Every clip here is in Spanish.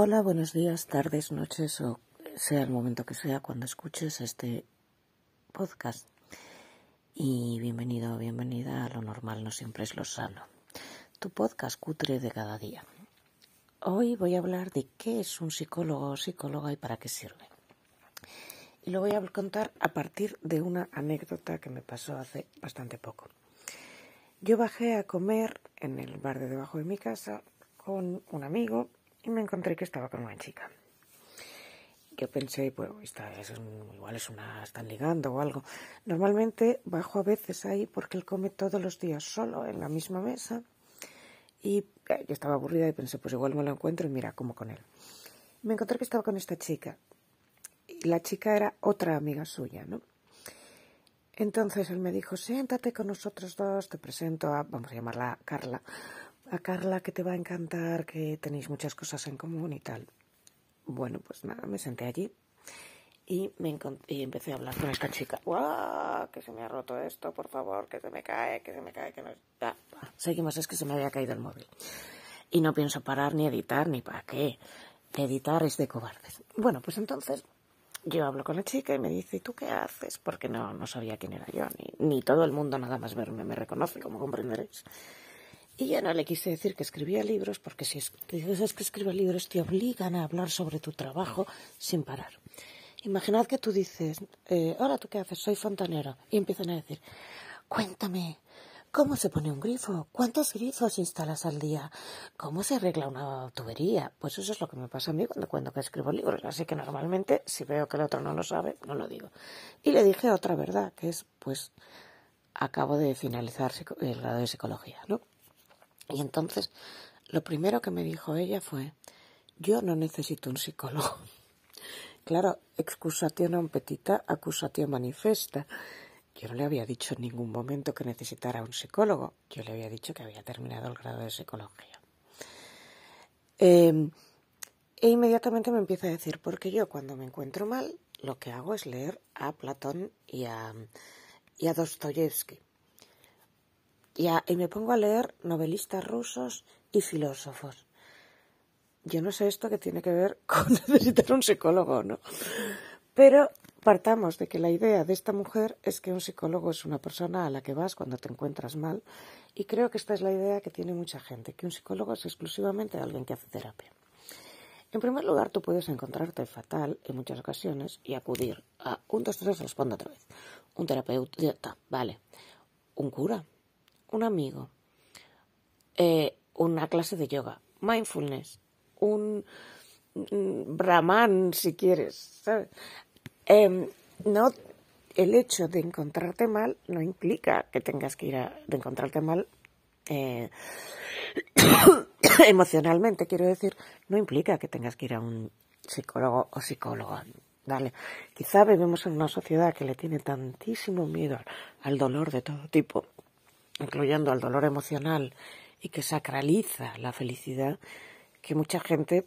Hola, buenos días, tardes, noches o sea el momento que sea cuando escuches este podcast. Y bienvenido o bienvenida a lo normal no siempre es lo sano. Tu podcast cutre de cada día. Hoy voy a hablar de qué es un psicólogo o psicóloga y para qué sirve. Y lo voy a contar a partir de una anécdota que me pasó hace bastante poco. Yo bajé a comer en el bar de debajo de mi casa con un amigo y me encontré que estaba con una chica. Yo pensé, bueno, esta es igual es una, están ligando o algo. Normalmente bajo a veces ahí porque él come todos los días solo en la misma mesa y eh, yo estaba aburrida y pensé, pues igual me lo encuentro y mira, como con él. Me encontré que estaba con esta chica y la chica era otra amiga suya, ¿no? Entonces él me dijo, siéntate con nosotros dos, te presento a, vamos a llamarla Carla, a Carla que te va a encantar, que tenéis muchas cosas en común y tal. Bueno, pues nada, me senté allí y, me empecé a hablar con esta chica. ¡Guau! Que se me ha roto esto, por favor, que se me cae, que se me cae, que no... Seguimos, es que se me había caído el móvil. Y no pienso parar ni editar, ni para qué. Editar es de cobardes. Bueno, pues entonces yo hablo con la chica y me dice, ¿y tú qué haces? Porque no, no sabía quién era yo, ni, ni todo el mundo nada más verme me reconoce, como comprenderéis. Y yo no le quise decir que escribía libros, porque si dices que escribes libros te obligan a hablar sobre tu trabajo sin parar. Imaginad que tú dices, eh, ahora tú qué haces, soy fontanero, y empiezan a decir, cuéntame, ¿cómo se pone un grifo? ¿Cuántos grifos instalas al día? ¿Cómo se arregla una tubería? Pues eso es lo que me pasa a mí cuando cuento que escribo libros, así que normalmente si veo que el otro no lo sabe, no lo digo. Y le dije otra verdad, que es, pues, acabo de finalizar el grado de psicología, ¿no? Y entonces, lo primero que me dijo ella fue, yo no necesito un psicólogo. claro, excusatio non petita, acusatio manifesta. Yo no le había dicho en ningún momento que necesitara un psicólogo. Yo le había dicho que había terminado el grado de psicología. Eh, e inmediatamente me empieza a decir, porque yo cuando me encuentro mal, lo que hago es leer a Platón y a, y a Dostoyevsky. Y, me pongo a leer novelistas rusos y filósofos. Yo no sé esto que tiene que ver con necesitar un psicólogo, ¿no? Pero partamos de que la idea de esta mujer es que un psicólogo es una persona a la que vas cuando te encuentras mal. Y creo que esta es la idea que tiene mucha gente, que un psicólogo es exclusivamente alguien que hace terapia. En primer lugar, tú puedes encontrarte fatal en muchas ocasiones y acudir a un, dos, tres, otra vez. Un terapeuta, vale. Un cura, un amigo, eh, una clase de yoga, mindfulness, un, brahman si quieres, ¿sabes? Em, no, el hecho de encontrarte mal no implica que tengas que ir a encontrarte mal eh, emocionalmente, quiero decir, no implica que tengas que ir a un psicólogo o psicóloga. Dale. Quizá vivimos en una sociedad que le tiene tantísimo miedo al dolor de todo tipo incluyendo al dolor emocional y que sacraliza la felicidad, que mucha gente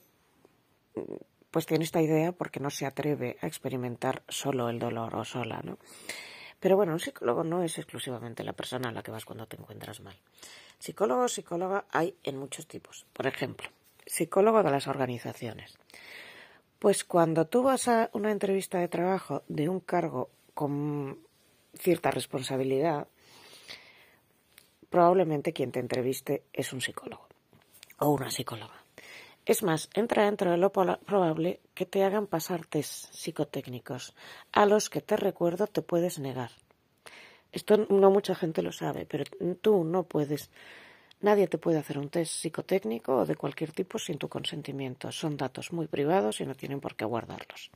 pues tiene esta idea porque no se atreve a experimentar solo el dolor o sola, ¿no? Pero bueno, un psicólogo no es exclusivamente la persona a la que vas cuando te encuentras mal. Psicólogo o psicóloga hay en muchos tipos. Por ejemplo, psicólogo de las organizaciones. Pues cuando tú vas a una entrevista de trabajo de un cargo con cierta responsabilidad, probablemente quien te entreviste es un psicólogo o una psicóloga. Es más, entra dentro de lo probable que te hagan pasar test psicotécnicos, a los que te recuerdo te puedes negar. Esto no mucha gente lo sabe, pero tú no puedes. Nadie te puede hacer un test psicotécnico o de cualquier tipo sin tu consentimiento. Son datos muy privados y no tienen por qué guardarlos.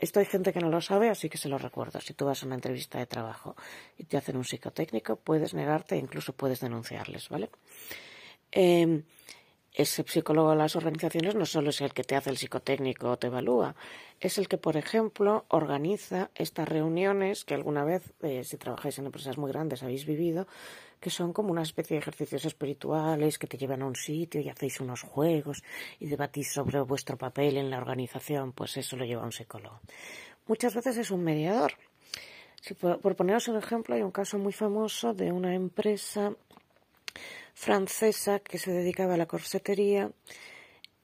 Esto hay gente que no lo sabe, así que se lo recuerdo. Si tú vas a una entrevista de trabajo y te hacen un psicotécnico, puedes negarte e incluso puedes denunciarles, ¿vale? Eh, ese psicólogo de las organizaciones no solo es el que te hace el psicotécnico o te evalúa, es el que, por ejemplo, organiza estas reuniones que alguna vez, eh, si trabajáis en empresas muy grandes, habéis vivido, que son como una especie de ejercicios espirituales que te llevan a un sitio y hacéis unos juegos y debatís sobre vuestro papel en la organización, pues eso lo lleva un psicólogo. Muchas veces es un mediador. Si por, por poneros un ejemplo, hay un caso muy famoso de una empresa francesa que se dedicaba a la corsetería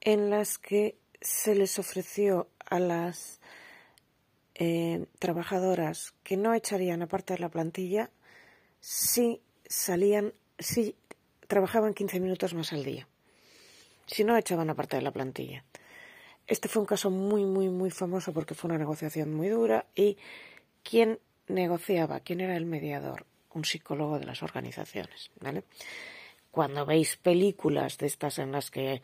en las que se les ofreció a las eh, trabajadoras que no echarían aparte de la plantilla si salían, si trabajaban 15 minutos más al día. Si no, echaban aparte de la plantilla. Este fue un caso muy, muy, muy famoso porque fue una negociación muy dura y ¿quién negociaba? ¿Quién era el mediador? Un psicólogo de las organizaciones, ¿vale? Cuando veis películas de estas en las que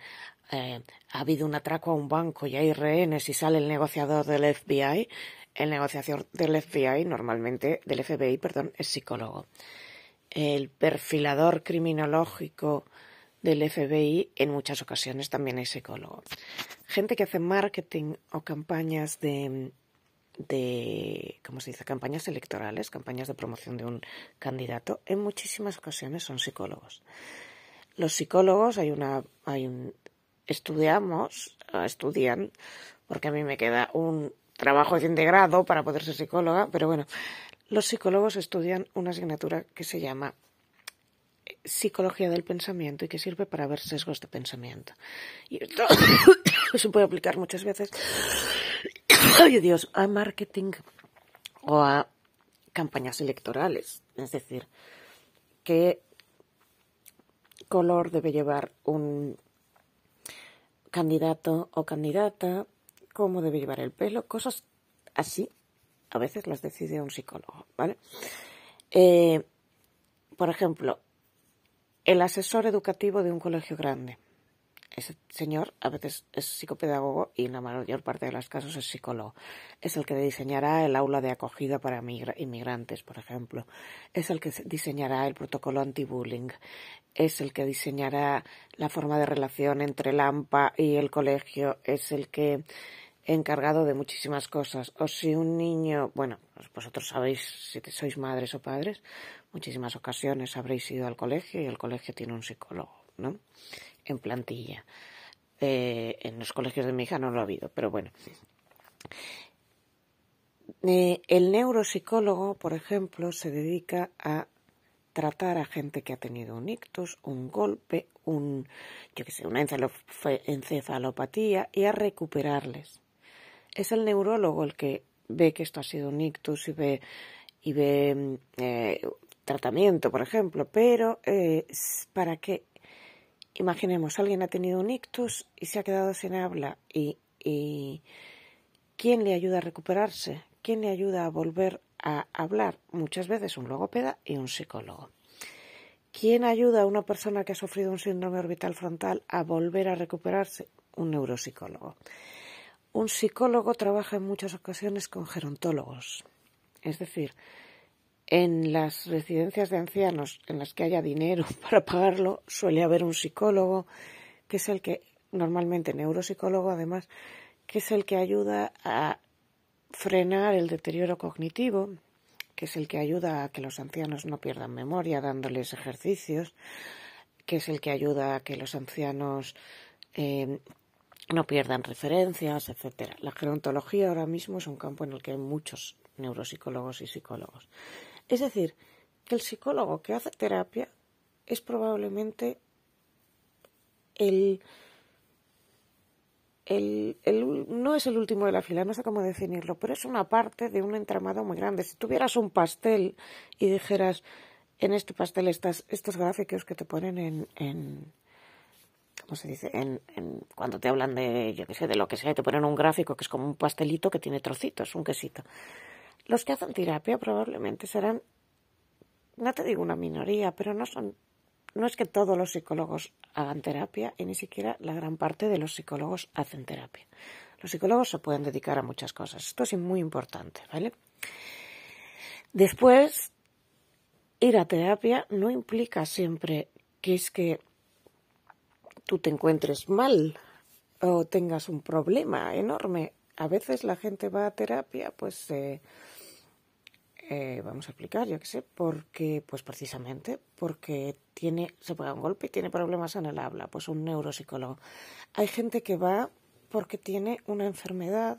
eh, ha habido un atraco a un banco y hay rehenes y sale el negociador del FBI, el negociador del FBI normalmente, del FBI, perdón, es psicólogo. El perfilador criminológico del FBI en muchas ocasiones también es psicólogo. Gente que hace marketing o campañas de, de, ¿cómo se dice? Campañas electorales, campañas de promoción de un candidato, en muchísimas ocasiones son psicólogos. Los psicólogos, hay una, hay un, estudiamos, estudian, porque a mí me queda un trabajo de grado para poder ser psicóloga, pero bueno, los psicólogos estudian una asignatura que se llama psicología del pensamiento y que sirve para ver sesgos de pensamiento. Y esto se puede aplicar muchas veces, ay Dios, a marketing o a campañas electorales. Es decir, qué color debe llevar un candidato o candidata, cómo debe llevar el pelo, cosas así. A veces las decide un psicólogo, ¿vale? Eh, por ejemplo, el asesor educativo de un colegio grande. Ese señor a veces es psicopedagogo y en la mayor parte de los casos es psicólogo. Es el que diseñará el aula de acogida para inmigrantes, por ejemplo. Es el que diseñará el protocolo anti-bullying. Es el que diseñará la forma de relación entre el AMPA y el colegio. Es el que encargado de muchísimas cosas. O si un niño, bueno, vosotros sabéis si sois madres o padres, muchísimas ocasiones habréis ido al colegio y el colegio tiene un psicólogo, ¿no? En plantilla. Eh, en los colegios de mi hija no lo ha habido, pero bueno. Eh, el neuropsicólogo, por ejemplo, se dedica a tratar a gente que ha tenido un ictus, un golpe, un, yo qué sé, una encefalopatía y a recuperarles. Es el neurólogo el que ve que esto ha sido un ictus y ve y ve eh, tratamiento, por ejemplo, pero para que, imaginemos, alguien ha tenido un ictus y se ha quedado sin habla y, y ¿quién le ayuda a recuperarse? ¿Quién le ayuda a volver a hablar? Muchas veces un logopeda y un psicólogo. ¿Quién ayuda a una persona que ha sufrido un síndrome orbital frontal a volver a recuperarse? Un neuropsicólogo. Un psicólogo trabaja en muchas ocasiones con gerontólogos, es decir, en las residencias de ancianos en las que haya dinero para pagarlo, suele haber un psicólogo, que es el que, normalmente neuropsicólogo además, que es el que ayuda a frenar el deterioro cognitivo, que es el que ayuda a que los ancianos no pierdan memoria dándoles ejercicios, que es el que ayuda a que los ancianos eh, no pierdan referencias, etcétera. La gerontología ahora mismo es un campo en el que hay muchos neuropsicólogos y psicólogos. Es decir, que el psicólogo que hace terapia es probablemente el, el, no es el último de la fila, no sé cómo definirlo, pero es una parte de un entramado muy grande. Si tuvieras un pastel y dijeras en este pastel estas, estos gráficos que te ponen en, en ¿cómo se dice? En, en, cuando te hablan de, yo qué sé, de lo que sea, te ponen un gráfico que es como un pastelito que tiene trocitos, un quesito. Los que hacen terapia probablemente serán, no te digo una minoría, pero no son, no es que todos los psicólogos hagan terapia y ni siquiera la gran parte de los psicólogos hacen terapia. Los psicólogos se pueden dedicar a muchas cosas. Esto es muy importante, ¿vale? Después, ir a terapia no implica siempre que es que tú te encuentres mal o tengas un problema enorme. A veces la gente va a terapia, pues eh, eh, vamos a explicar, yo qué sé, porque, pues precisamente, porque tiene, se pega un golpe y tiene problemas en el habla, pues un neuropsicólogo. Hay gente que va porque tiene una enfermedad,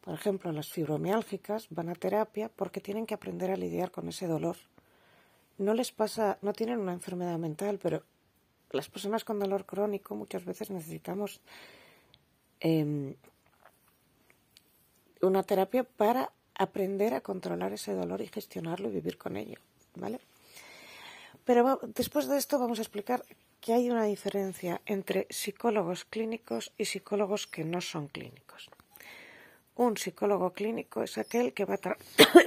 por ejemplo, las fibromiálgicas van a terapia porque tienen que aprender a lidiar con ese dolor. No les pasa, no tienen una enfermedad mental, pero las personas con dolor crónico muchas veces necesitamos em, una terapia para aprender a controlar ese dolor y gestionarlo y vivir con ello, ¿vale? Pero después de esto vamos a explicar que hay una diferencia entre psicólogos clínicos y psicólogos que no son clínicos. Un psicólogo clínico es aquel que va a,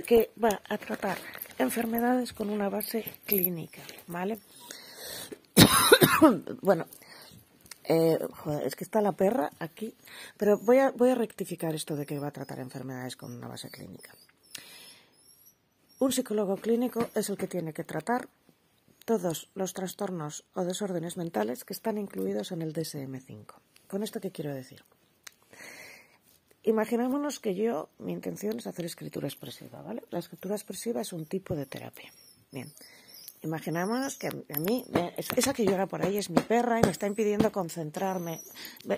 que va a tratar enfermedades con una base clínica, ¿vale? bueno, eh, es que está la perra aquí, pero voy a, voy a rectificar esto de que va a tratar enfermedades con una base clínica. Un psicólogo clínico es el que tiene que tratar todos los trastornos o desórdenes mentales que están incluidos en el DSM-5. ¿Con esto qué quiero decir? Imaginémonos que yo, mi intención es hacer escritura expresiva, ¿vale? La escritura expresiva es un tipo de terapia. Bien. Imaginamos que a mí, esa que llora por ahí es mi perra y me está impidiendo concentrarme.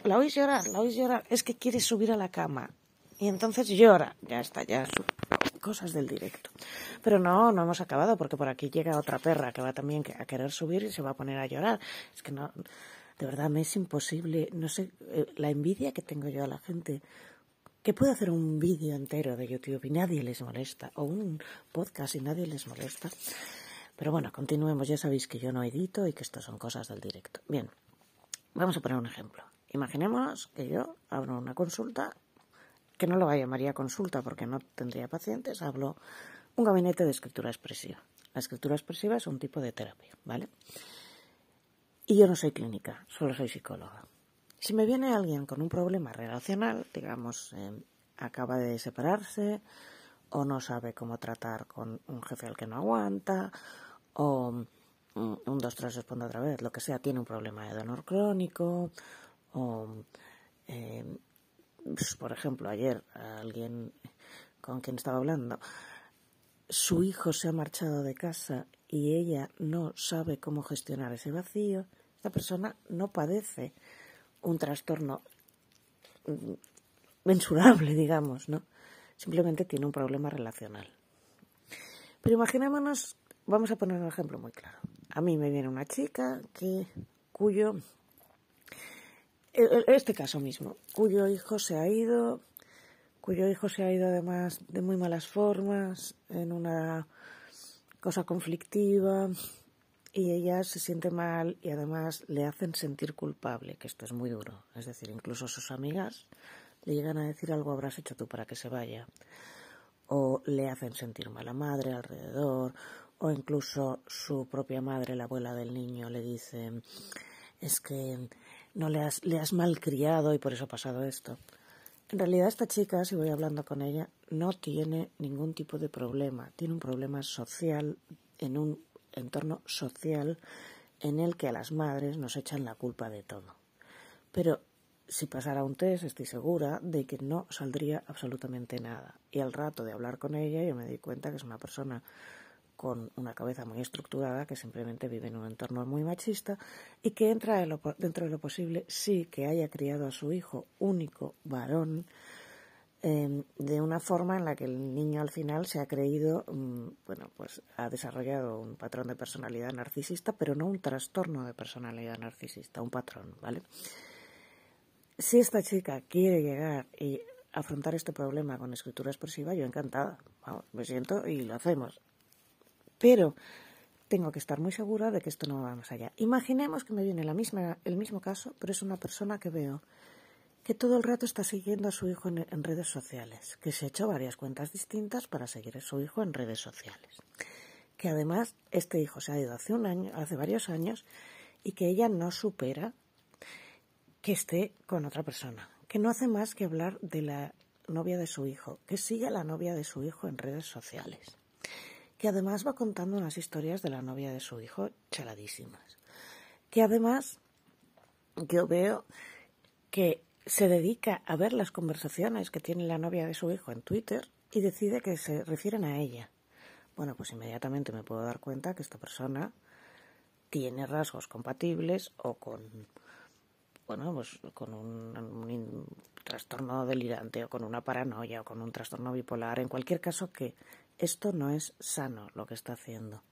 ¿La oís llorar? ¿La oís llorar? Es que quiere subir a la cama. Y entonces llora. Ya está, ya cosas del directo. Pero no, no hemos acabado porque por aquí llega otra perra que va también a querer subir y se va a poner a llorar. Es que no, de verdad me es imposible, no sé, eh, la envidia que tengo yo a la gente que puede hacer un vídeo entero de YouTube y nadie les molesta, o un podcast y nadie les molesta. Pero bueno, continuemos. Ya sabéis que yo no edito y que esto son cosas del directo. Bien, vamos a poner un ejemplo. Imaginemos que yo abro una consulta, que no lo llamaría consulta porque no tendría pacientes, hablo un gabinete de escritura expresiva. La escritura expresiva es un tipo de terapia, ¿vale? Y yo no soy clínica, solo soy psicóloga. Si me viene alguien con un problema relacional, digamos, eh, acaba de separarse, o no sabe cómo tratar con un jefe al que no aguanta, o un 2, 3 responde otra vez, lo que sea, tiene un problema de dolor crónico, o, eh, pues, por ejemplo, ayer alguien con quien estaba hablando, su hijo se ha marchado de casa y ella no sabe cómo gestionar ese vacío, esta persona no padece un trastorno mm, mensurable, digamos, ¿no? Simplemente tiene un problema relacional. Pero imaginémonos Vamos a poner un ejemplo muy claro. A mí me viene una chica que cuyo e, e, este caso mismo, cuyo hijo se ha ido, cuyo hijo se ha ido además de muy malas formas, en una cosa conflictiva, y ella se siente mal y además le hacen sentir culpable, que esto es muy duro. Es decir, incluso sus amigas le llegan a decir algo habrás hecho tú para que se vaya, o le hacen sentir mal a madre alrededor, o incluso su propia madre, la abuela del niño, le dice es que no le has, le has malcriado y por eso ha pasado esto. En realidad esta chica, si voy hablando con ella, no tiene ningún tipo de problema. Tiene un problema social en un entorno social en el que a las madres nos echan la culpa de todo. Pero si pasara un test, estoy segura de que no saldría absolutamente nada. Y al rato de hablar con ella, yo me di cuenta que es una persona con una cabeza muy estructurada, que simplemente vive en un entorno muy machista y que entra dentro de lo posible, sí que haya criado a su hijo único varón em, de una forma en la que el niño al final se ha creído, mm, bueno, pues ha desarrollado un patrón de personalidad narcisista, pero no un trastorno de personalidad narcisista, un patrón, ¿vale? Si esta chica quiere llegar y afrontar este problema con escritura expresiva, yo encantada. me siento y lo hacemos. Pero tengo que estar muy segura de que esto no va más allá. Imaginemos que me viene la misma, el mismo caso, pero es una persona que veo que todo el rato está siguiendo a su hijo en, redes sociales, que se ha hecho varias cuentas distintas para seguir a su hijo en redes sociales, que además este hijo se ha ido hace un año, hace varios años, y que ella no supera que esté con otra persona, que no hace más que hablar de la novia de su hijo, que sigue a la novia de su hijo en redes sociales que además va contando unas historias de la novia de su hijo chaladísimas. Que además yo veo que se dedica a ver las conversaciones que tiene la novia de su hijo en Twitter y decide que se refieren a ella. Bueno, pues inmediatamente me puedo dar cuenta que esta persona tiene rasgos compatibles o con bueno, pues con un, trastorno delirante o con una paranoia o con un trastorno bipolar, en cualquier caso que esto no es sano lo que está haciendo.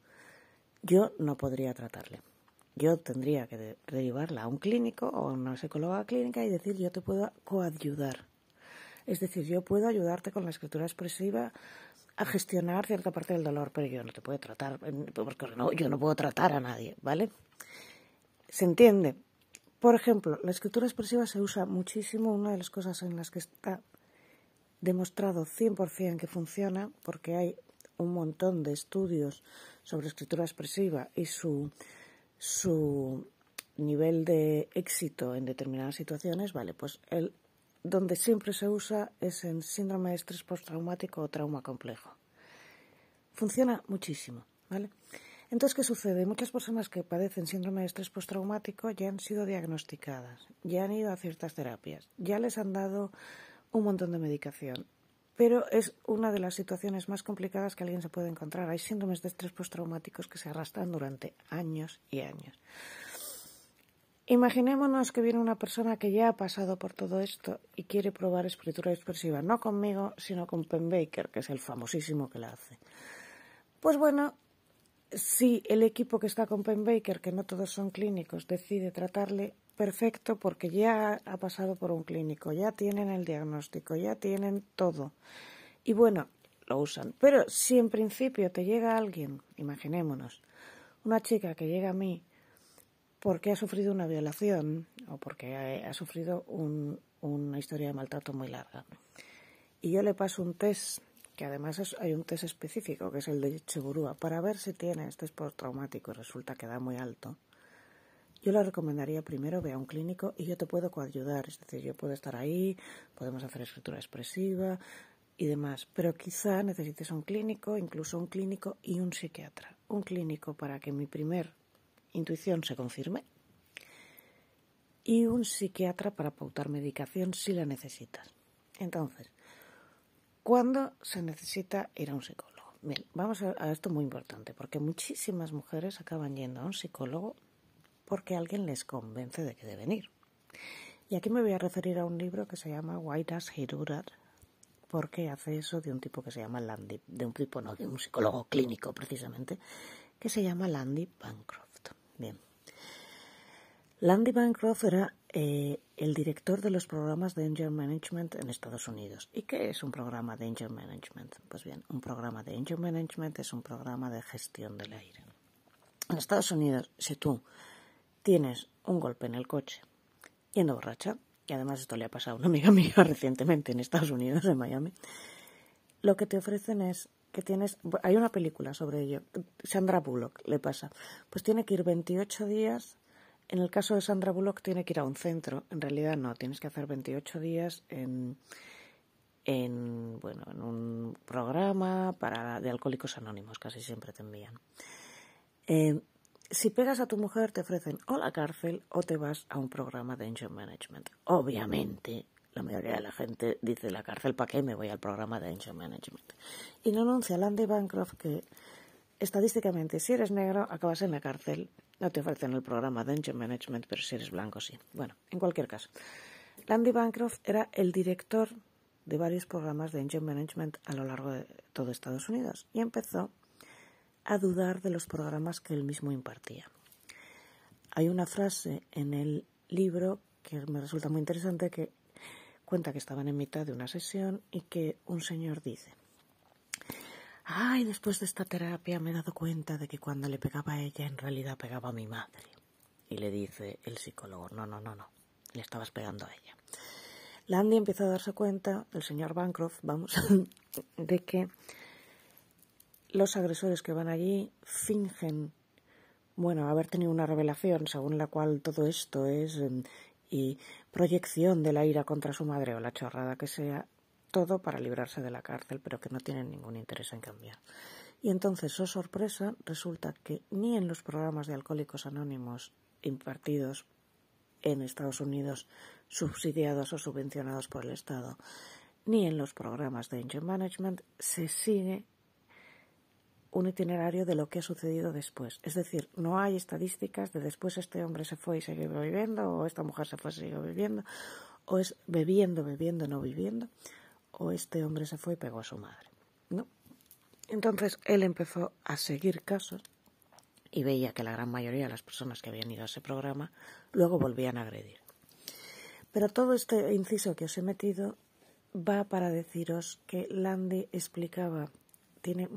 Yo no podría tratarle. yo tendría que derivarla a un clínico o a una psicóloga clínica y decir yo te puedo coayudar. Es decir, yo puedo ayudarte con la escritura expresiva a gestionar cierta parte del dolor, pero yo no te puedo tratar, porque no, yo no puedo tratar a nadie, ¿vale? ¿Se entiende? Por ejemplo, la escritura expresiva se usa muchísimo, una de las cosas en las que está demostrado 100% que funciona, porque hay un montón de estudios sobre escritura expresiva y su, su nivel de éxito en determinadas situaciones, vale, pues el donde siempre se usa es en síndrome de estrés postraumático o trauma complejo. Funciona muchísimo, ¿vale? Entonces, ¿qué sucede? Muchas personas que padecen síndrome de estrés postraumático ya han sido diagnosticadas, ya han ido a ciertas terapias, ya les han dado un montón de medicación, pero es una de las situaciones más complicadas que alguien se puede encontrar. Hay síndromes de estrés postraumáticos que se arrastran durante años y años. Imaginémonos que viene una persona que ya ha pasado por todo esto y quiere probar escritura expresiva, no conmigo, sino con Penn Baker, que es el famosísimo que la hace. Pues bueno, si el equipo que está con Penn Baker, que no todos son clínicos, decide tratarle, perfecto, porque ya ha pasado por un clínico, ya tienen el diagnóstico, ya tienen todo. Y bueno, lo usan. Pero si en principio te llega alguien, imaginémonos, una chica que llega a mí porque ha sufrido una violación o porque ha, sufrido una historia de maltrato muy larga. Y yo le paso un test, que además hay un test específico, que es el de Chegurúa, para ver si tiene este postraumático y resulta que da muy alto. Yo le recomendaría primero ve a un clínico y yo te puedo coayudar, es decir, yo puedo estar ahí, podemos hacer escritura expresiva y demás, pero quizá necesites un clínico, incluso un clínico y un psiquiatra. Un clínico para que mi primer intuición se confirme y un psiquiatra para pautar medicación si la necesitas. Entonces, ¿cuándo se necesita ir a un psicólogo? Bien, vamos a, a esto muy importante, porque muchísimas mujeres acaban yendo a un psicólogo porque alguien les convence de que deben ir. Y aquí me voy a referir a un libro que se llama Why Does He Do That? porque hace eso de un tipo que se llama Landy, de un tipo no, de un psicólogo clínico precisamente, que se llama Landy Bancroft. Bien. Landy Bancroft era eh, el director de los programas de Angel Management en Estados Unidos. ¿Y qué es un programa de Angel Management? Pues bien, un programa de Angel Management es un programa de gestión del aire. En Estados Unidos, si tú tienes un golpe en el coche yendo borracha, y además esto le ha pasado a una amiga mía recientemente en Estados Unidos, en Miami, lo que te ofrecen es que tienes, hay una película sobre ello, Sandra Bullock le pasa, pues tiene que ir 28 días, en el caso de Sandra Bullock tiene que ir a un centro, en realidad no, tienes que hacer 28 días en, en bueno, en un programa para de alcohólicos anónimos, casi siempre te envían. Eh, si pegas a tu mujer te ofrecen o la cárcel o te vas a un programa de engine management. Obviamente la mayoría de la gente dice la cárcel, ¿para qué me voy al programa de Angel Management? Y no anuncia Landy Bancroft que estadísticamente si eres negro acabas en la cárcel, no te ofrecen el programa de Angel Management, pero si eres blanco sí. Bueno, en cualquier caso, Landy Bancroft era el director de varios programas de Angel Management a lo largo de todo Estados Unidos y empezó a dudar de los programas que él mismo impartía. Hay una frase en el libro que me resulta muy interesante que cuenta que estaban en mitad de una sesión y que un señor dice, ay, después de esta terapia me he dado cuenta de que cuando le pegaba a ella en realidad pegaba a mi madre. Y le dice el psicólogo, no, no, no, no, le estabas pegando a ella. Landy empieza a darse cuenta, el señor Bancroft, vamos, de que los agresores que van allí fingen, bueno, haber tenido una revelación según la cual todo esto es em, y proyección de la ira contra su madre o la chorrada que sea, todo para librarse de la cárcel, pero que no tienen ningún interés en cambiar. Y entonces, oh sorpresa, resulta que ni en los programas de alcohólicos anónimos impartidos en Estados Unidos, subsidiados o subvencionados por el Estado, ni en los programas de Angel Management se sigue un itinerario de lo que ha sucedido después. Es decir, no hay estadísticas de después este hombre se fue y siguió viviendo, o esta mujer se fue y siguió viviendo, o es bebiendo, bebiendo, no viviendo, o este hombre se fue y pegó a su madre. ¿no? Entonces él empezó a seguir casos y veía que la gran mayoría de las personas que habían ido a ese programa luego volvían a agredir. Pero todo este inciso que os he metido va para deciros que Landy explicaba, tiene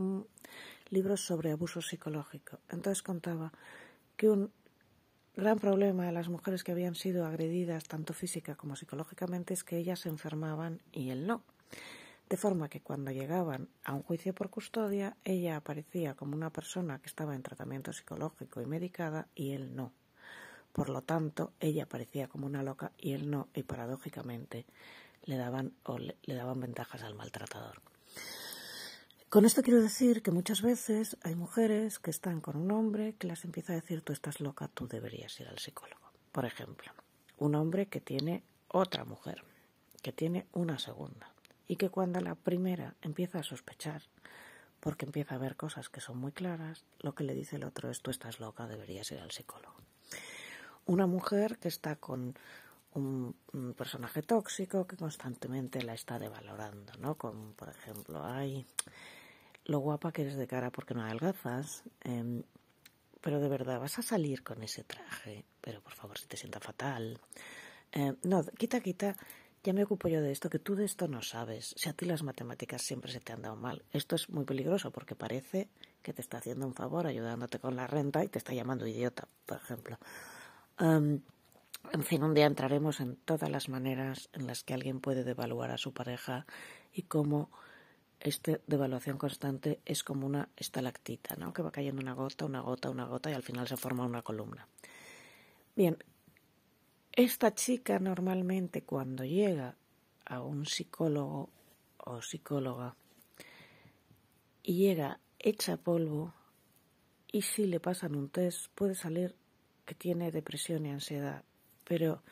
libros sobre abuso psicológico. Entonces contaba que un gran problema de las mujeres que habían sido agredidas tanto física como psicológicamente es que ellas se enfermaban y él no. De forma que cuando llegaban a un juicio por custodia, ella aparecía como una persona que estaba en tratamiento psicológico y medicada y él no. Por lo tanto, ella aparecía como una loca y él no, y paradójicamente le daban, o le, daban ventajas al maltratador. Con esto quiero decir que muchas veces hay mujeres que están con un hombre que les empieza a decir tú estás loca, tú deberías ir al psicólogo. Por ejemplo, un hombre que tiene otra mujer, que tiene una segunda, y que cuando la primera empieza a sospechar, porque empieza a ver cosas que son muy claras, lo que le dice el otro es tú estás loca, deberías ir al psicólogo. Una mujer que está con un, personaje tóxico que constantemente la está devalorando, ¿no? Como por ejemplo, ay, lo guapa que eres de cara porque no adelgazas, eh, pero de verdad vas a salir con ese traje, pero por favor si te sienta fatal. Eh, no, quita, quita, ya me ocupo yo de esto, que tú de esto no sabes. Si a ti las matemáticas siempre se te han dado mal. Esto es muy peligroso porque parece que te está haciendo un favor ayudándote con la renta y te está llamando idiota, por ejemplo. en fin, un día entraremos en todas las maneras en las que alguien puede devaluar a su pareja y cómo esta devaluación constante es como una estalactita, ¿no? Que va cayendo una gota, una gota, una gota y al final se forma una columna. Bien, esta chica normalmente cuando llega a un psicólogo o psicóloga y llega hecha polvo y si le pasan un test puede salir que tiene depresión y ansiedad, pero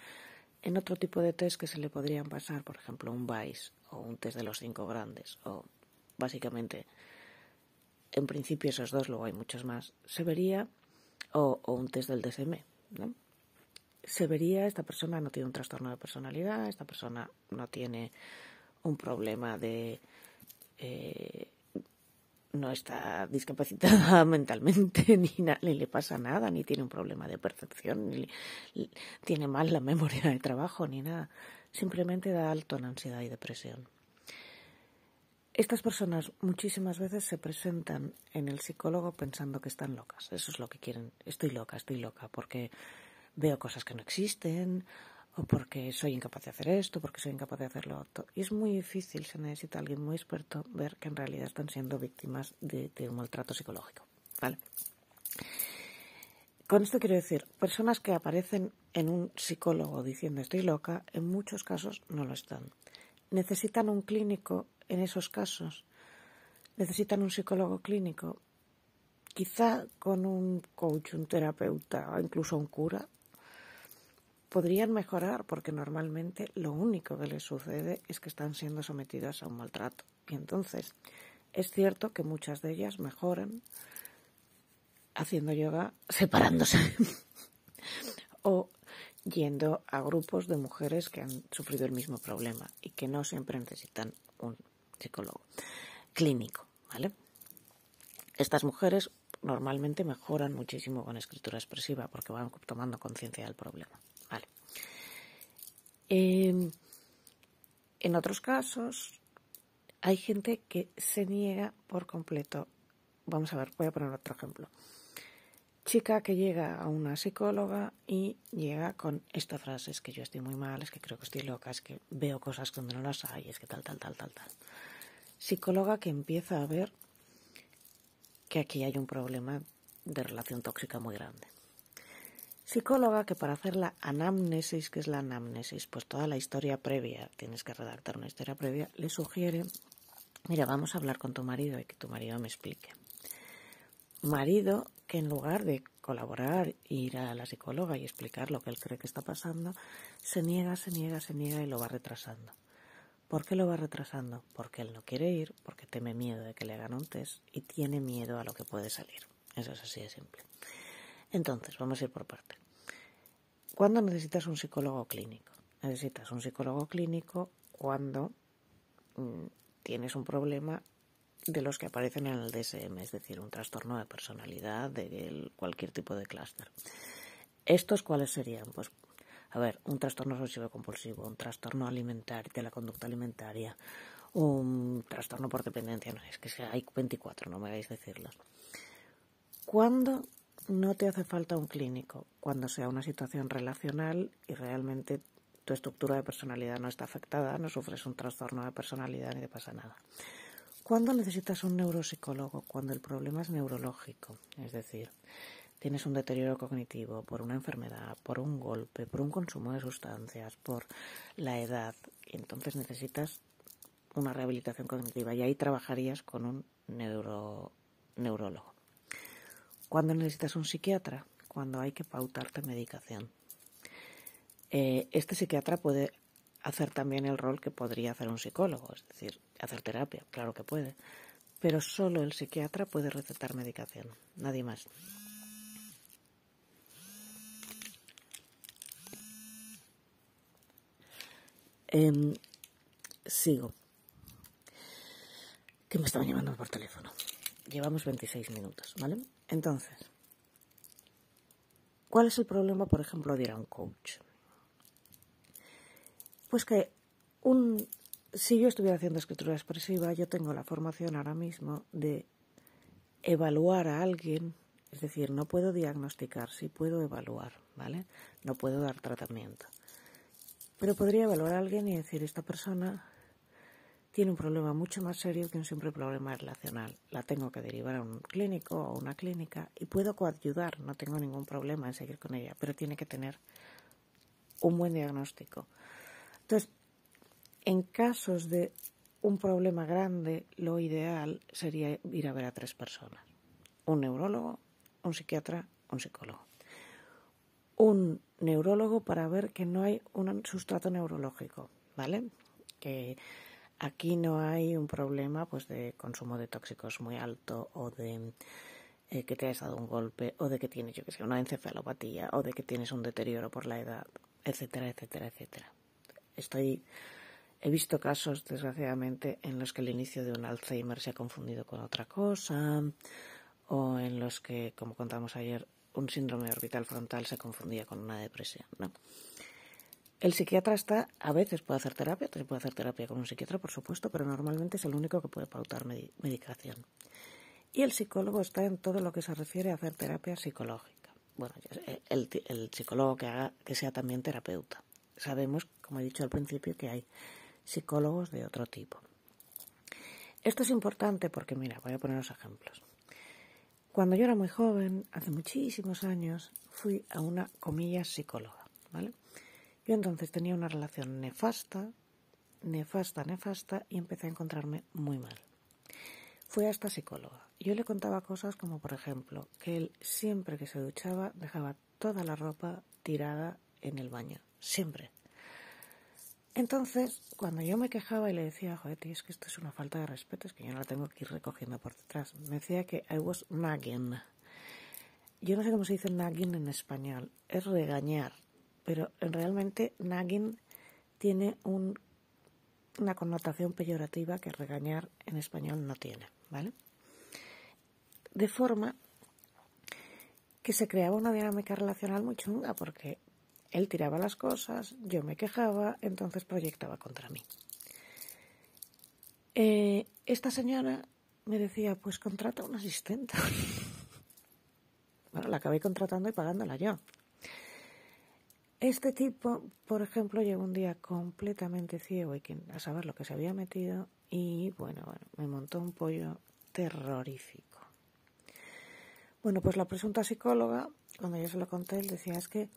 en otro tipo de test que se le podrían pasar, por ejemplo, un VICE o un test de los cinco grandes o básicamente en principio esos dos, luego hay muchos más, se vería o, o un test del DSM, ¿no? Se vería esta persona no tiene un trastorno de personalidad, esta persona no tiene un problema de eh, no está discapacitada mentalmente, ni, ni, le pasa nada, ni tiene un problema de percepción, ni, tiene mal la memoria de trabajo, ni nada. Simplemente da alto en ansiedad y depresión. Estas personas muchísimas veces se presentan en el psicólogo pensando que están locas. Eso es lo que quieren. Estoy loca, estoy loca, porque veo cosas que no existen, o porque soy incapaz de hacer esto, porque soy incapaz de hacer lo otro. Y es muy difícil, se necesita alguien muy experto, ver que en realidad están siendo víctimas de, un maltrato psicológico. ¿Vale? Con esto quiero decir, personas que aparecen en un psicólogo diciendo estoy loca, en muchos casos no lo están. Necesitan un clínico en esos casos. Necesitan un psicólogo clínico. Quizá con un coach, un terapeuta o incluso un cura podrían mejorar porque normalmente lo único que les sucede es que están siendo sometidas a un maltrato. Y entonces es cierto que muchas de ellas mejoran haciendo yoga separándose o yendo a grupos de mujeres que han sufrido el mismo problema y que no siempre necesitan un psicólogo clínico, ¿vale? Estas mujeres normalmente mejoran muchísimo con escritura expresiva porque van tomando conciencia del problema. Em, en otros casos, hay gente que se niega por completo. Vamos a ver, voy a poner otro ejemplo. Chica que llega a una psicóloga y llega con esta frase, es que yo estoy muy mal, es que creo que estoy loca, es que veo cosas donde no las hay, es que tal, tal, tal, tal, tal. Psicóloga que empieza a ver que aquí hay un problema de relación tóxica muy grande. Psicóloga que para hacer la anamnesis, que es la anamnesis, pues toda la historia previa, tienes que redactar una historia previa, le sugiere, mira, vamos a hablar con tu marido y que tu marido me explique. Marido que en lugar de colaborar, ir a la psicóloga y explicar lo que él cree que está pasando, se niega, se niega, se niega y lo va retrasando. ¿Por qué lo va retrasando? Porque él no quiere ir, porque teme miedo de que le hagan un test y tiene miedo a lo que puede salir. Eso es así de simple. Entonces, vamos a ir por parte. ¿Cuándo necesitas un psicólogo clínico? Necesitas un psicólogo clínico cuando mm, tienes un problema de los que aparecen en el DSM, es decir, un trastorno de personalidad de cualquier tipo de clúster. ¿Estos cuáles serían? Pues, a ver, un trastorno obsesivo compulsivo, un trastorno alimentario, de la conducta alimentaria, un trastorno por dependencia, no es que hay 24, no me hagáis decirlo. ¿Cuándo no te hace falta un clínico? Cuando sea una situación relacional y realmente tu estructura de personalidad no está afectada, no sufres un trastorno de personalidad ni te pasa nada. ¿Cuándo necesitas un neuropsicólogo? Cuando el problema es neurológico, es decir, tienes un deterioro cognitivo por una enfermedad, por un golpe, por un consumo de sustancias, por la edad, entonces necesitas una rehabilitación cognitiva y ahí trabajarías con un neuro, neurólogo. ¿Cuándo necesitas un psiquiatra? Cuando hay que pautarte medicación. Eh, este psiquiatra puede hacer también el rol que podría hacer un psicólogo, es decir, hacer terapia, claro que puede, pero solo el psiquiatra puede recetar medicación, nadie más. Em, sigo. Que me estaban llamando por teléfono. Llevamos 26 minutos, ¿vale? Entonces, ¿cuál es el problema, por ejemplo, de ir a un coach? Pues que un, si yo estuviera haciendo escritura expresiva, yo tengo la formación ahora mismo de evaluar a alguien, es decir, no puedo diagnosticar, sí puedo evaluar, ¿vale? No puedo dar tratamiento. Pero podría evaluar a alguien y decir, esta persona tiene un problema mucho más serio que un simple problema relacional. La tengo que derivar a un clínico o a una clínica y puedo coayudar, no tengo ningún problema en seguir con ella, pero tiene que tener un buen diagnóstico. Entonces, en casos de un problema grande, lo ideal sería ir a ver a tres personas. Un neurólogo, un psiquiatra, un psicólogo. Un neurólogo para ver que no hay un sustrato neurológico, ¿vale? Que aquí no hay un problema pues de consumo de tóxicos muy alto o de eh, que te hayas dado un golpe o de que tienes, yo que sé, una encefalopatía o de que tienes un deterioro por la edad, etcétera, etcétera, etcétera. Estoy, he visto casos, desgraciadamente, en los que el inicio de un Alzheimer se ha confundido con otra cosa, o en los que, como contamos ayer, un síndrome orbital frontal se confundía con una depresión. ¿no? El psiquiatra está, a veces puede hacer terapia, puede hacer terapia con un psiquiatra, por supuesto, pero normalmente es el único que puede pautar medicación. Y el psicólogo está en todo lo que se refiere a hacer terapia psicológica. Bueno, el, el psicólogo que haga, que sea también terapeuta sabemos, como he dicho al principio, que hay psicólogos de otro tipo. Esto es importante porque, mira, voy a poner unos ejemplos. Cuando yo era muy joven, hace muchísimos años, fui a una comilla psicóloga, ¿vale? Yo entonces tenía una relación nefasta, nefasta, nefasta, y empecé a encontrarme muy mal. Fui a esta psicóloga. Yo le contaba cosas como, por ejemplo, que él siempre que se duchaba dejaba toda la ropa tirada en el baño siempre. Entonces, cuando yo me quejaba y le decía, joder, tío, es que esto es una falta de respeto, es que yo no la tengo que ir recogiendo por detrás, me decía que I was nagging. Yo no sé cómo se dice nagging en español, es regañar, pero realmente nagging tiene un, una connotación peyorativa que regañar en español no tiene, ¿vale? De forma que se creaba una dinámica relacional muy chunga, porque él tiraba las cosas, yo me quejaba, entonces proyectaba contra mí. Eh, esta señora me decía, pues contrata un asistente. bueno, la acabé contratando y pagándola yo. Este tipo, por ejemplo, llegó un día completamente ciego y a saber lo que se había metido y bueno, bueno, me montó un pollo terrorífico. Bueno, pues la presunta psicóloga, cuando yo se lo conté, él decía es que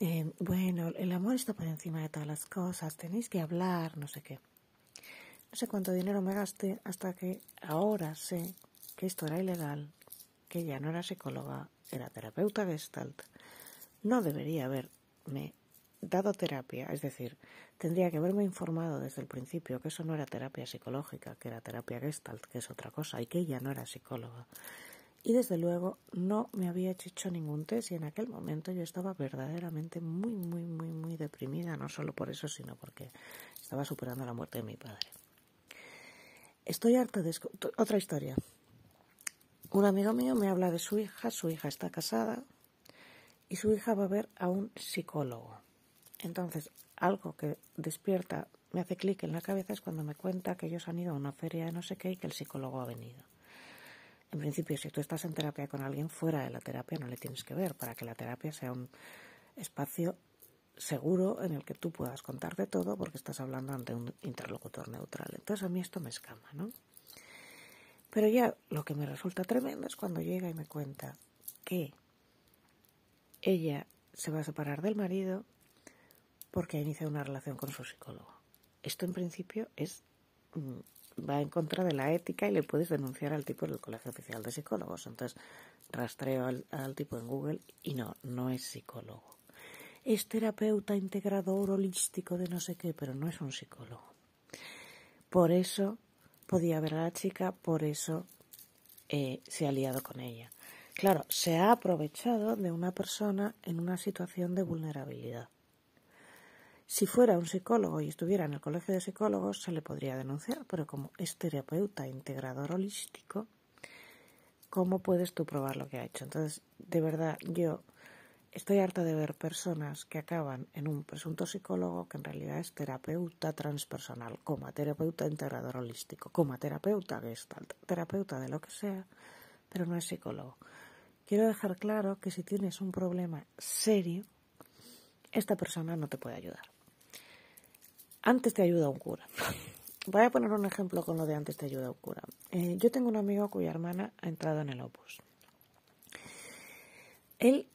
eh, bueno, el amor está por encima de todas las cosas, tenéis que hablar, no sé qué. No sé cuánto dinero me gasté hasta que ahora sé que esto era ilegal, que ella no era psicóloga, era terapeuta gestalt. No debería haberme dado terapia, es decir, tendría que haberme informado desde el principio que eso no era terapia psicológica, que era terapia gestalt, que es otra cosa, y que ella no era psicóloga. Y desde luego no me había hecho ningún test y en aquel momento yo estaba verdaderamente muy, muy, muy, muy deprimida, no solo por eso, sino porque estaba superando la muerte de mi padre. Estoy harta de... Otra historia. Un amigo mío me habla de su hija, su hija está casada y su hija va a ver a un psicólogo. Entonces, algo que despierta, me hace clic en la cabeza es cuando me cuenta que ellos han ido a una feria de no sé qué y que el psicólogo ha venido. En principio, si tú estás en terapia con alguien fuera de la terapia, no le tienes que ver para que la terapia sea un espacio seguro en el que tú puedas contar de todo porque estás hablando ante un interlocutor neutral. Entonces a mí esto me escama, ¿no? Pero ya lo que me resulta tremendo es cuando llega y me cuenta que ella se va a separar del marido porque ha iniciado una relación con su psicólogo. Esto en principio es mm, va en contra de la ética y le puedes denunciar al tipo del Colegio Oficial de Psicólogos. Entonces rastreo al, tipo en Google y no, no es psicólogo. Es terapeuta integrador holístico de no sé qué, pero no es un psicólogo. Por eso podía ver a la chica, por eso eh, se ha liado con ella. Claro, se ha aprovechado de una persona en una situación de vulnerabilidad. Si fuera un psicólogo y estuviera en el colegio de psicólogos, se le podría denunciar, pero como es terapeuta integrador holístico, ¿cómo puedes tú probar lo que ha hecho? Entonces, de verdad, yo estoy harta de ver personas que acaban en un presunto psicólogo que en realidad es terapeuta transpersonal, coma terapeuta integrador holístico, coma terapeuta gestalt, terapeuta de lo que sea, pero no es psicólogo. Quiero dejar claro que si tienes un problema serio, esta persona no te puede ayudar antes te ayuda un cura. Voy a poner un ejemplo con lo de antes te ayuda un cura. Eh, yo tengo un amigo cuya hermana ha entrado en el Opus. Él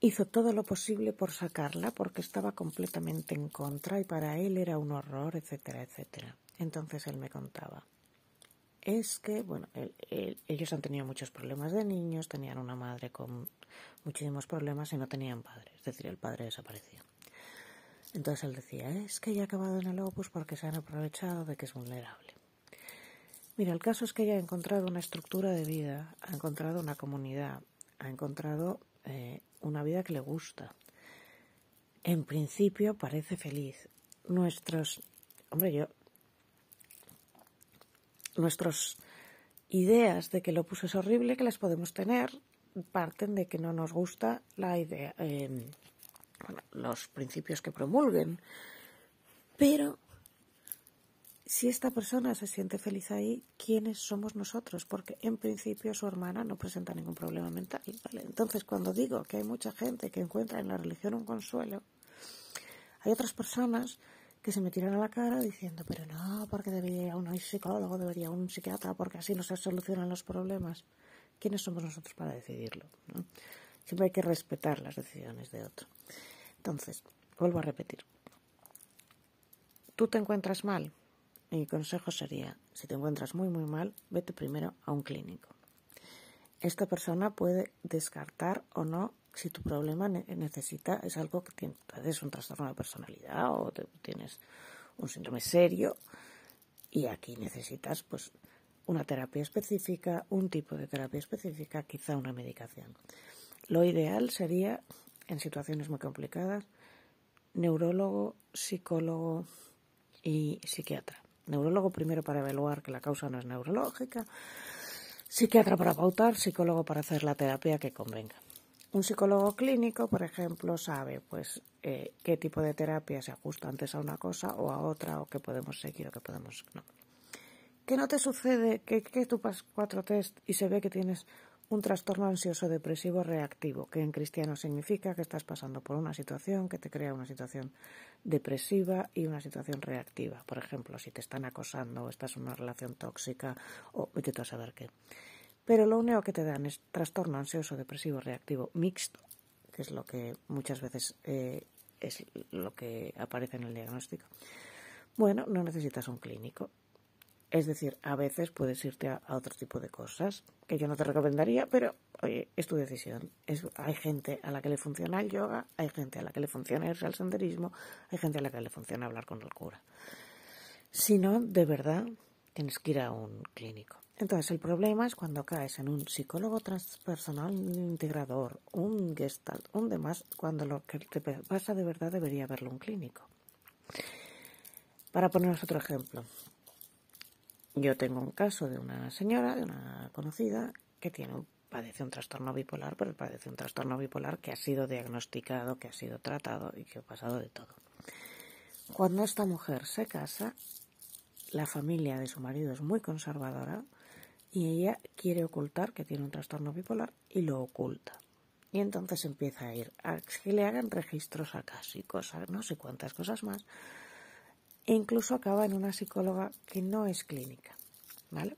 hizo todo lo posible por sacarla porque estaba completamente en contra y para él era un horror, etcétera, etcétera. Entonces él me contaba. Es que, bueno, ellos han tenido muchos problemas de niños, tenían una madre con muchísimos problemas y no tenían padre, es decir, el padre desapareció. Entonces él decía, es que ella ha acabado en el opus porque se han aprovechado de que es vulnerable. Mira, el caso es que ella ha encontrado una estructura de vida, ha encontrado una comunidad, ha encontrado eh, una vida que le gusta. En principio parece feliz. Nuestros, hombre, yo, nuestras ideas de que el opus es horrible, que las podemos tener, parten de que no nos gusta la idea, eh, los principios que promulguen. Pero si esta persona se siente feliz ahí, ¿quiénes somos nosotros? Porque en principio su hermana no presenta ningún problema mental. Entonces, cuando digo que hay mucha gente que encuentra en la religión un consuelo, hay otras personas que se me tiran a la cara diciendo, pero no, porque debería un psicólogo, debería un psiquiatra, porque así no se solucionan los problemas. ¿Quiénes somos nosotros para decidirlo? Siempre hay que respetar las decisiones de otro. Entonces, vuelvo a repetir. Tú te encuentras mal. Mi consejo sería, si te encuentras muy, muy mal, vete primero a un clínico. Esta persona puede descartar o no si tu problema necesita, es algo que tienes, un trastorno de personalidad o tienes un síndrome serio y aquí necesitas pues una terapia específica, un tipo de terapia específica, quizá una medicación. Lo ideal sería en situaciones muy complicadas, neurólogo, psicólogo y psiquiatra. Neurólogo primero para evaluar que la causa no es neurológica, psiquiatra para pautar, psicólogo para hacer la terapia que convenga. Un psicólogo clínico, por ejemplo, sabe pues eh, qué tipo de terapia se ajusta antes a una cosa o a otra, o qué podemos seguir o qué podemos no. ¿Qué no te sucede que, tú pasas cuatro test y se ve que tienes un trastorno ansioso depresivo reactivo, que en cristiano significa que estás pasando por una situación que te crea una situación depresiva y una situación reactiva. Por ejemplo, si te están acosando o estás en una relación tóxica o vete a saber qué. Pero lo único que te dan es trastorno ansioso depresivo reactivo mixto, que es lo que muchas veces eh, es lo que aparece en el diagnóstico. Bueno, no necesitas un clínico. Es decir, a veces puedes irte a, otro tipo de cosas que yo no te recomendaría, pero oye, es tu decisión. hay gente a la que le funciona el yoga, hay gente a la que le funciona irse al senderismo, hay gente a la que le funciona hablar con el cura. Si no, de verdad, tienes que ir a un clínico. Entonces, el problema es cuando caes en un psicólogo transpersonal integrador, un gestalt, un demás, cuando lo que te pasa de verdad debería verlo un clínico. Para poneros otro ejemplo, yo tengo un caso de una señora, de una conocida, que tiene padece un trastorno bipolar, pero padece un trastorno bipolar que ha sido diagnosticado, que ha sido tratado y que ha pasado de todo. Cuando esta mujer se casa, la familia de su marido es muy conservadora y ella quiere ocultar que tiene un trastorno bipolar y lo oculta. Y entonces empieza a ir a que le hagan registros a casi cosas, no sé cuántas cosas más. E incluso acaba en una psicóloga que no es clínica. ¿Vale?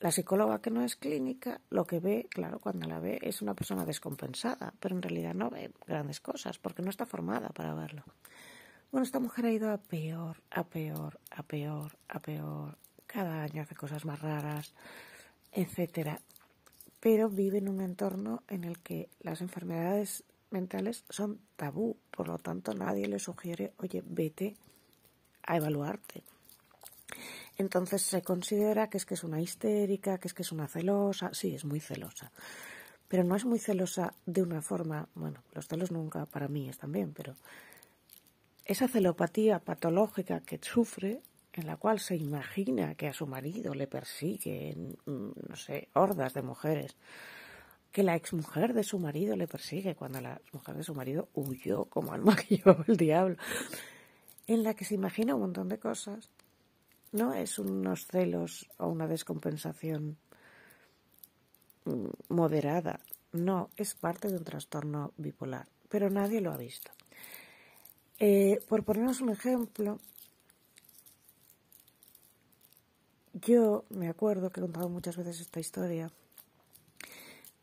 La psicóloga que no es clínica lo que ve, claro, cuando la ve es una persona descompensada, pero en realidad no ve grandes cosas porque no está formada para verlo. Bueno, esta mujer ha ido a peor, a peor, a peor, a peor. Cada año hace cosas más raras, etcétera. Pero vive en un entorno en el que las enfermedades mentales son tabú, por lo tanto nadie le sugiere, oye, vete a evaluarte. Entonces se considera que es que es una histérica, que es que es una celosa, sí, es muy celosa, pero no es muy celosa de una forma, bueno, los celos nunca para mí están bien, pero esa celopatía patológica que sufre en la cual se imagina que a su marido le persiguen, mm, no sé, hordas de mujeres, que la exmujer de su marido le persigue cuando la mujer de su marido huyó como al maquilló el diablo, en la que se imagina un montón de cosas, no es unos celos o una descompensación mm, moderada, no, es parte de un trastorno bipolar, pero nadie lo ha visto. Eh, por ponernos un ejemplo, Yo me acuerdo que he contado muchas veces esta historia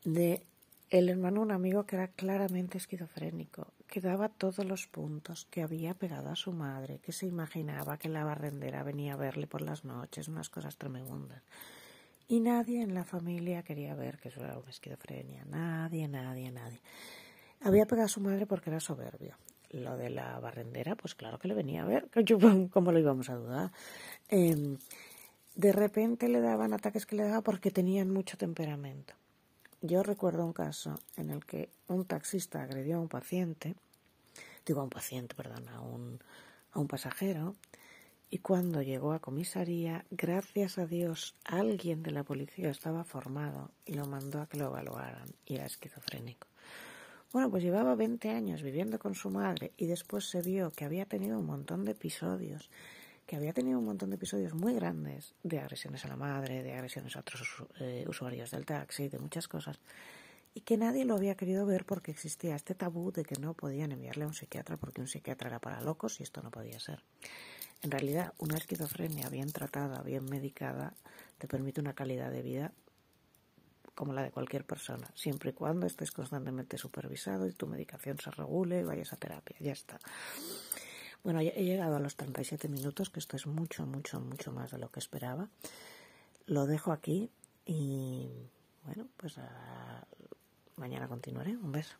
de el hermano un amigo que era claramente esquizofrénico, que daba todos los puntos, que había pegado a su madre, que se imaginaba que la barrendera venía a verle por las noches, unas cosas tremendas. Y nadie en la familia quería ver que eso era una esquizofrenia, nadie, nadie, nadie. Había pegado a su madre porque era soberbio. Lo de la barrendera, pues claro que le venía a ver, ¿cómo lo íbamos a dudar? Eh, de repente le daban ataques que le daba porque tenían mucho temperamento. Yo recuerdo un caso en el que un taxista agredió a un paciente, digo a un paciente, perdón, a un, a un pasajero, y cuando llegó a comisaría, gracias a Dios, alguien de la policía estaba formado y lo mandó a que lo evaluaran y era esquizofrénico. Bueno, pues llevaba 20 años viviendo con su madre y después se vio que había tenido un montón de episodios que había tenido un montón de episodios muy grandes de agresiones a la madre, de agresiones a otros eh, usuarios del taxi, de muchas cosas, y que nadie lo había querido ver porque existía este tabú de que no podían enviarle a un psiquiatra porque un psiquiatra era para locos y esto no podía ser. En realidad, una esquizofrenia bien tratada, bien medicada, te permite una calidad de vida como la de cualquier persona, siempre y cuando estés constantemente supervisado y tu medicación se regule y vayas a terapia. Ya está. Bueno, he llegado a los 37 minutos, que esto es mucho, mucho, mucho más de lo que esperaba. Lo dejo aquí y bueno, pues mañana continuaré. Un beso.